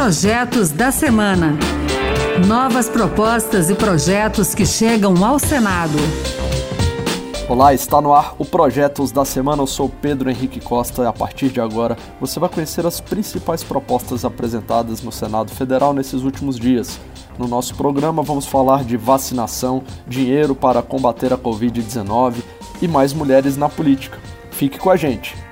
Projetos da Semana. Novas propostas e projetos que chegam ao Senado. Olá, está no ar o Projetos da Semana. Eu sou Pedro Henrique Costa e a partir de agora você vai conhecer as principais propostas apresentadas no Senado Federal nesses últimos dias. No nosso programa vamos falar de vacinação, dinheiro para combater a Covid-19 e mais mulheres na política. Fique com a gente.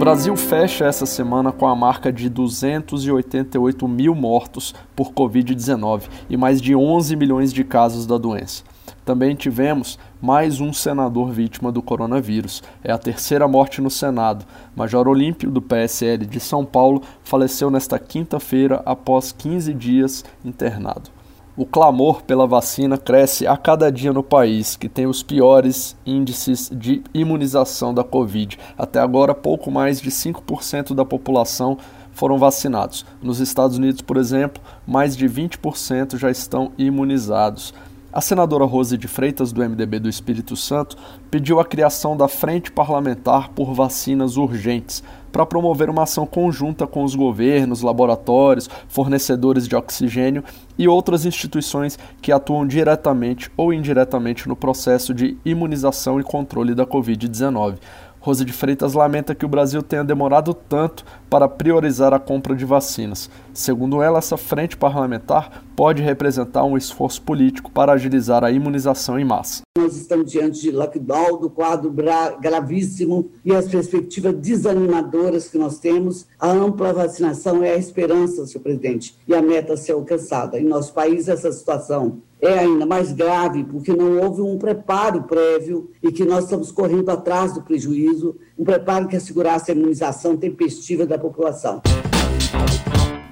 Brasil fecha essa semana com a marca de 288 mil mortos por Covid-19 e mais de 11 milhões de casos da doença. Também tivemos mais um senador vítima do coronavírus. É a terceira morte no Senado. Major Olímpio, do PSL de São Paulo, faleceu nesta quinta-feira após 15 dias internado. O clamor pela vacina cresce a cada dia no país, que tem os piores índices de imunização da Covid. Até agora, pouco mais de 5% da população foram vacinados. Nos Estados Unidos, por exemplo, mais de 20% já estão imunizados. A senadora Rose de Freitas, do MDB do Espírito Santo, pediu a criação da Frente Parlamentar por Vacinas Urgentes, para promover uma ação conjunta com os governos, laboratórios, fornecedores de oxigênio e outras instituições que atuam diretamente ou indiretamente no processo de imunização e controle da Covid-19. Rose de Freitas lamenta que o Brasil tenha demorado tanto para priorizar a compra de vacinas. Segundo ela, essa frente parlamentar pode representar um esforço político para agilizar a imunização em massa. Nós estamos diante de lockdown, do quadro gravíssimo e as perspectivas desanimadoras que nós temos. A ampla vacinação é a esperança, senhor presidente, e a meta a ser alcançada. Em nosso país, essa situação é ainda mais grave porque não houve um preparo prévio e que nós estamos correndo atrás do prejuízo, um preparo que assegurasse a imunização tempestiva da população.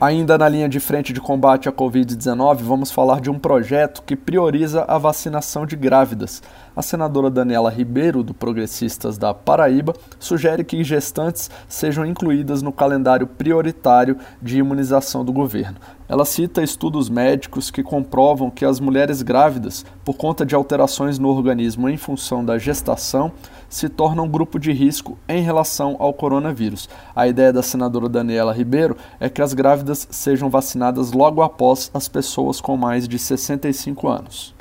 Ainda na linha de frente de combate à Covid-19, vamos falar de um projeto que prioriza a vacinação de grávidas. A senadora Daniela Ribeiro, do Progressistas da Paraíba, sugere que gestantes sejam incluídas no calendário prioritário de imunização do governo. Ela cita estudos médicos que comprovam que as mulheres grávidas, por conta de alterações no organismo em função da gestação, se tornam um grupo de risco em relação ao coronavírus. A ideia da senadora Daniela Ribeiro é que as grávidas sejam vacinadas logo após as pessoas com mais de 65 anos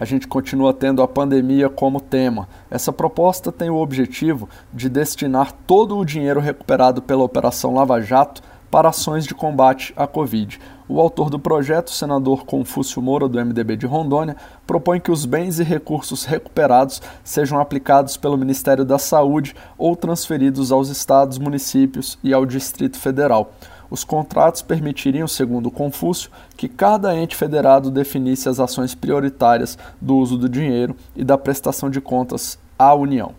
a gente continua tendo a pandemia como tema. Essa proposta tem o objetivo de destinar todo o dinheiro recuperado pela Operação Lava Jato para ações de combate à Covid. O autor do projeto, senador Confúcio Moura, do MDB de Rondônia, propõe que os bens e recursos recuperados sejam aplicados pelo Ministério da Saúde ou transferidos aos estados, municípios e ao Distrito Federal. Os contratos permitiriam, segundo Confúcio, que cada ente federado definisse as ações prioritárias do uso do dinheiro e da prestação de contas à União.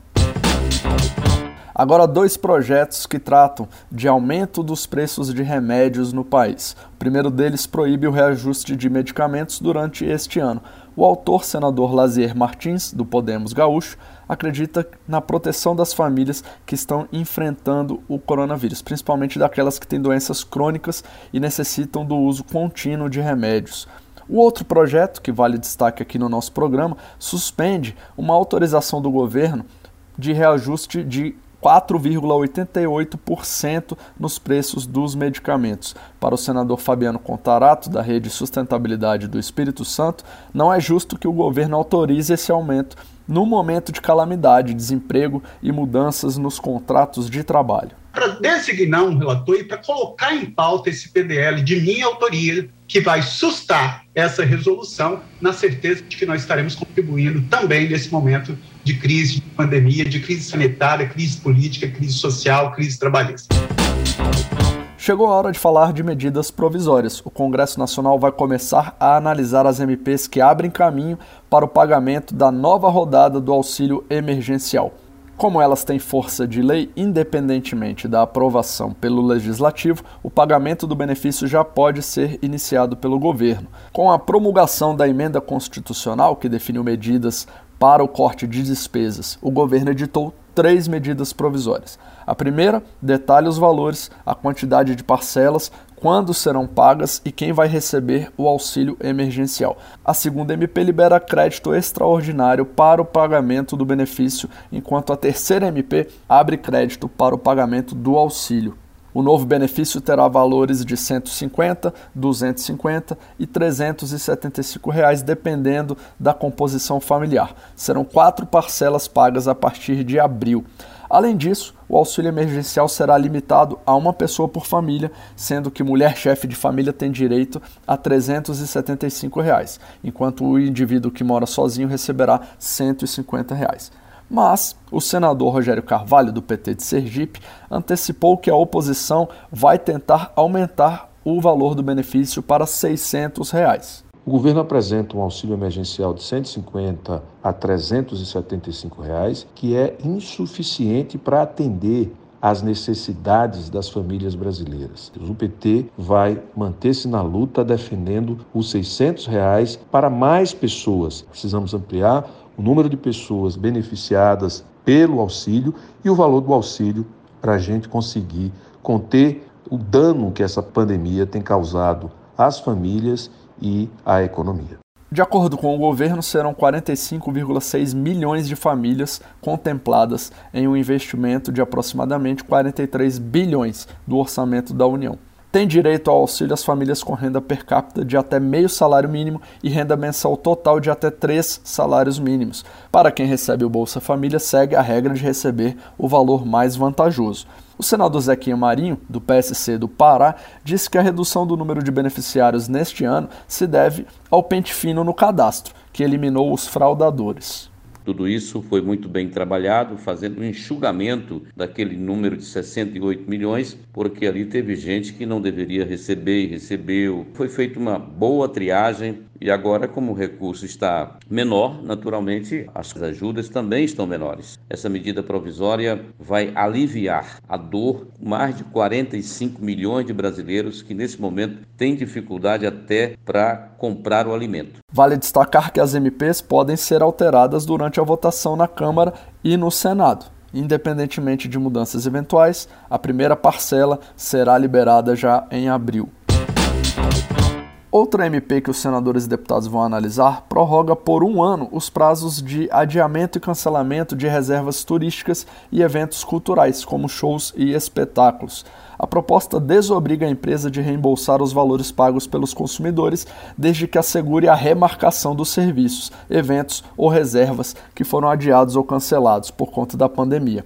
Agora, dois projetos que tratam de aumento dos preços de remédios no país. O primeiro deles proíbe o reajuste de medicamentos durante este ano. O autor, senador Lazier Martins, do Podemos Gaúcho, acredita na proteção das famílias que estão enfrentando o coronavírus, principalmente daquelas que têm doenças crônicas e necessitam do uso contínuo de remédios. O outro projeto, que vale destaque aqui no nosso programa, suspende uma autorização do governo de reajuste de 4,88% nos preços dos medicamentos. Para o senador Fabiano Contarato, da Rede Sustentabilidade do Espírito Santo, não é justo que o governo autorize esse aumento no momento de calamidade, desemprego e mudanças nos contratos de trabalho. Para designar um relator e para colocar em pauta esse PDL de minha autoria, que vai sustar essa resolução, na certeza de que nós estaremos contribuindo também nesse momento de crise, de pandemia, de crise sanitária, crise política, crise social, crise trabalhista. Chegou a hora de falar de medidas provisórias. O Congresso Nacional vai começar a analisar as MPs que abrem caminho para o pagamento da nova rodada do auxílio emergencial. Como elas têm força de lei, independentemente da aprovação pelo Legislativo, o pagamento do benefício já pode ser iniciado pelo governo. Com a promulgação da emenda constitucional, que definiu medidas para o corte de despesas, o governo editou três medidas provisórias. A primeira detalha os valores, a quantidade de parcelas quando serão pagas e quem vai receber o auxílio emergencial. A segunda MP libera crédito extraordinário para o pagamento do benefício, enquanto a terceira MP abre crédito para o pagamento do auxílio. O novo benefício terá valores de R$ 150, R$ 250 e 375 reais, dependendo da composição familiar. Serão quatro parcelas pagas a partir de abril. Além disso, o auxílio emergencial será limitado a uma pessoa por família, sendo que mulher chefe de família tem direito a 375 reais, enquanto o indivíduo que mora sozinho receberá 150 reais. Mas o senador Rogério Carvalho, do PT de Sergipe, antecipou que a oposição vai tentar aumentar o valor do benefício para 600 reais. O governo apresenta um auxílio emergencial de 150 a 375 reais, que é insuficiente para atender às necessidades das famílias brasileiras. O PT vai manter-se na luta defendendo os 600 reais para mais pessoas. Precisamos ampliar o número de pessoas beneficiadas pelo auxílio e o valor do auxílio para a gente conseguir conter o dano que essa pandemia tem causado às famílias e à economia. De acordo com o governo, serão 45,6 milhões de famílias contempladas em um investimento de aproximadamente 43 bilhões do orçamento da União. Tem direito ao auxílio as famílias com renda per capita de até meio salário mínimo e renda mensal total de até três salários mínimos. Para quem recebe o Bolsa Família, segue a regra de receber o valor mais vantajoso. O senador Zequinha Marinho, do PSC do Pará, disse que a redução do número de beneficiários neste ano se deve ao pente fino no cadastro, que eliminou os fraudadores. Tudo isso foi muito bem trabalhado, fazendo um enxugamento daquele número de 68 milhões, porque ali teve gente que não deveria receber e recebeu. Foi feita uma boa triagem e agora, como o recurso está menor, naturalmente as ajudas também estão menores. Essa medida provisória vai aliviar a dor mais de 45 milhões de brasileiros que nesse momento têm dificuldade até para comprar o alimento. Vale destacar que as MPs podem ser alteradas durante a votação na Câmara e no Senado. Independentemente de mudanças eventuais, a primeira parcela será liberada já em abril. Outra MP que os senadores e deputados vão analisar prorroga por um ano os prazos de adiamento e cancelamento de reservas turísticas e eventos culturais, como shows e espetáculos. A proposta desobriga a empresa de reembolsar os valores pagos pelos consumidores, desde que assegure a remarcação dos serviços, eventos ou reservas que foram adiados ou cancelados por conta da pandemia.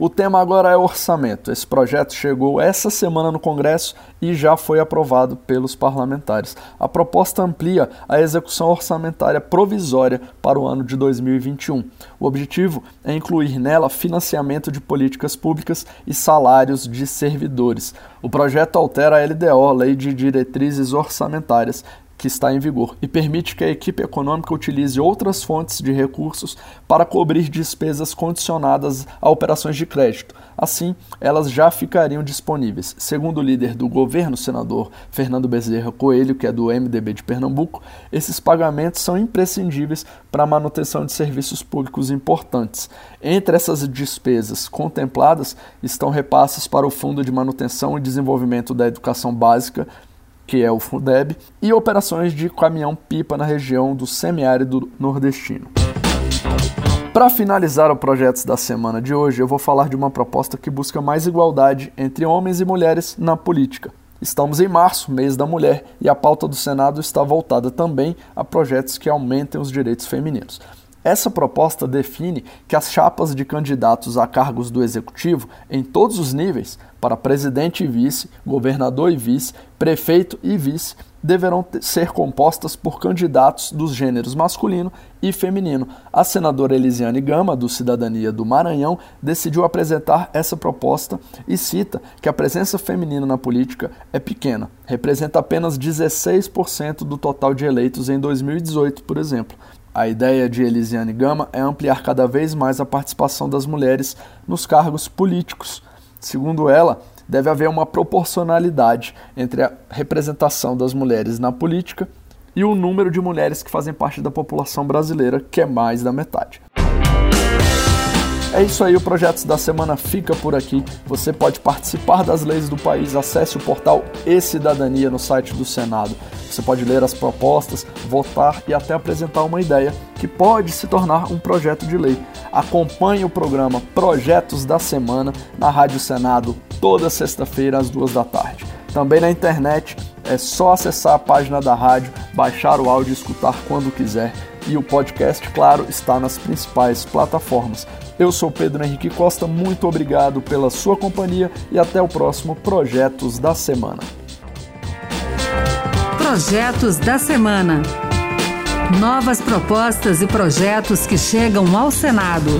O tema agora é orçamento. Esse projeto chegou essa semana no Congresso e já foi aprovado pelos parlamentares. A proposta amplia a execução orçamentária provisória para o ano de 2021. O objetivo é incluir nela financiamento de políticas públicas e salários de servidores. O projeto altera a LDO, Lei de Diretrizes Orçamentárias, que está em vigor e permite que a equipe econômica utilize outras fontes de recursos para cobrir despesas condicionadas a operações de crédito. Assim, elas já ficariam disponíveis. Segundo o líder do governo, senador Fernando Bezerra Coelho, que é do MDB de Pernambuco, esses pagamentos são imprescindíveis para a manutenção de serviços públicos importantes. Entre essas despesas contempladas estão repasses para o Fundo de Manutenção e Desenvolvimento da Educação Básica que é o FUDEB, e operações de caminhão-pipa na região do semiárido nordestino. Para finalizar o projeto da semana de hoje, eu vou falar de uma proposta que busca mais igualdade entre homens e mulheres na política. Estamos em março, mês da mulher, e a pauta do Senado está voltada também a projetos que aumentem os direitos femininos. Essa proposta define que as chapas de candidatos a cargos do executivo, em todos os níveis, para presidente e vice, governador e vice, prefeito e vice, deverão ser compostas por candidatos dos gêneros masculino e feminino. A senadora Elisiane Gama, do Cidadania do Maranhão, decidiu apresentar essa proposta e cita que a presença feminina na política é pequena, representa apenas 16% do total de eleitos em 2018, por exemplo. A ideia de Elisiane Gama é ampliar cada vez mais a participação das mulheres nos cargos políticos. Segundo ela, deve haver uma proporcionalidade entre a representação das mulheres na política e o número de mulheres que fazem parte da população brasileira, que é mais da metade. É isso aí, o Projetos da Semana fica por aqui. Você pode participar das leis do país, acesse o portal E-Cidadania no site do Senado. Você pode ler as propostas, votar e até apresentar uma ideia que pode se tornar um projeto de lei. Acompanhe o programa Projetos da Semana na Rádio Senado toda sexta-feira às duas da tarde. Também na internet é só acessar a página da rádio, baixar o áudio e escutar quando quiser. E o podcast, claro, está nas principais plataformas. Eu sou Pedro Henrique Costa, muito obrigado pela sua companhia e até o próximo Projetos da Semana. Projetos da Semana. Novas propostas e projetos que chegam ao Senado.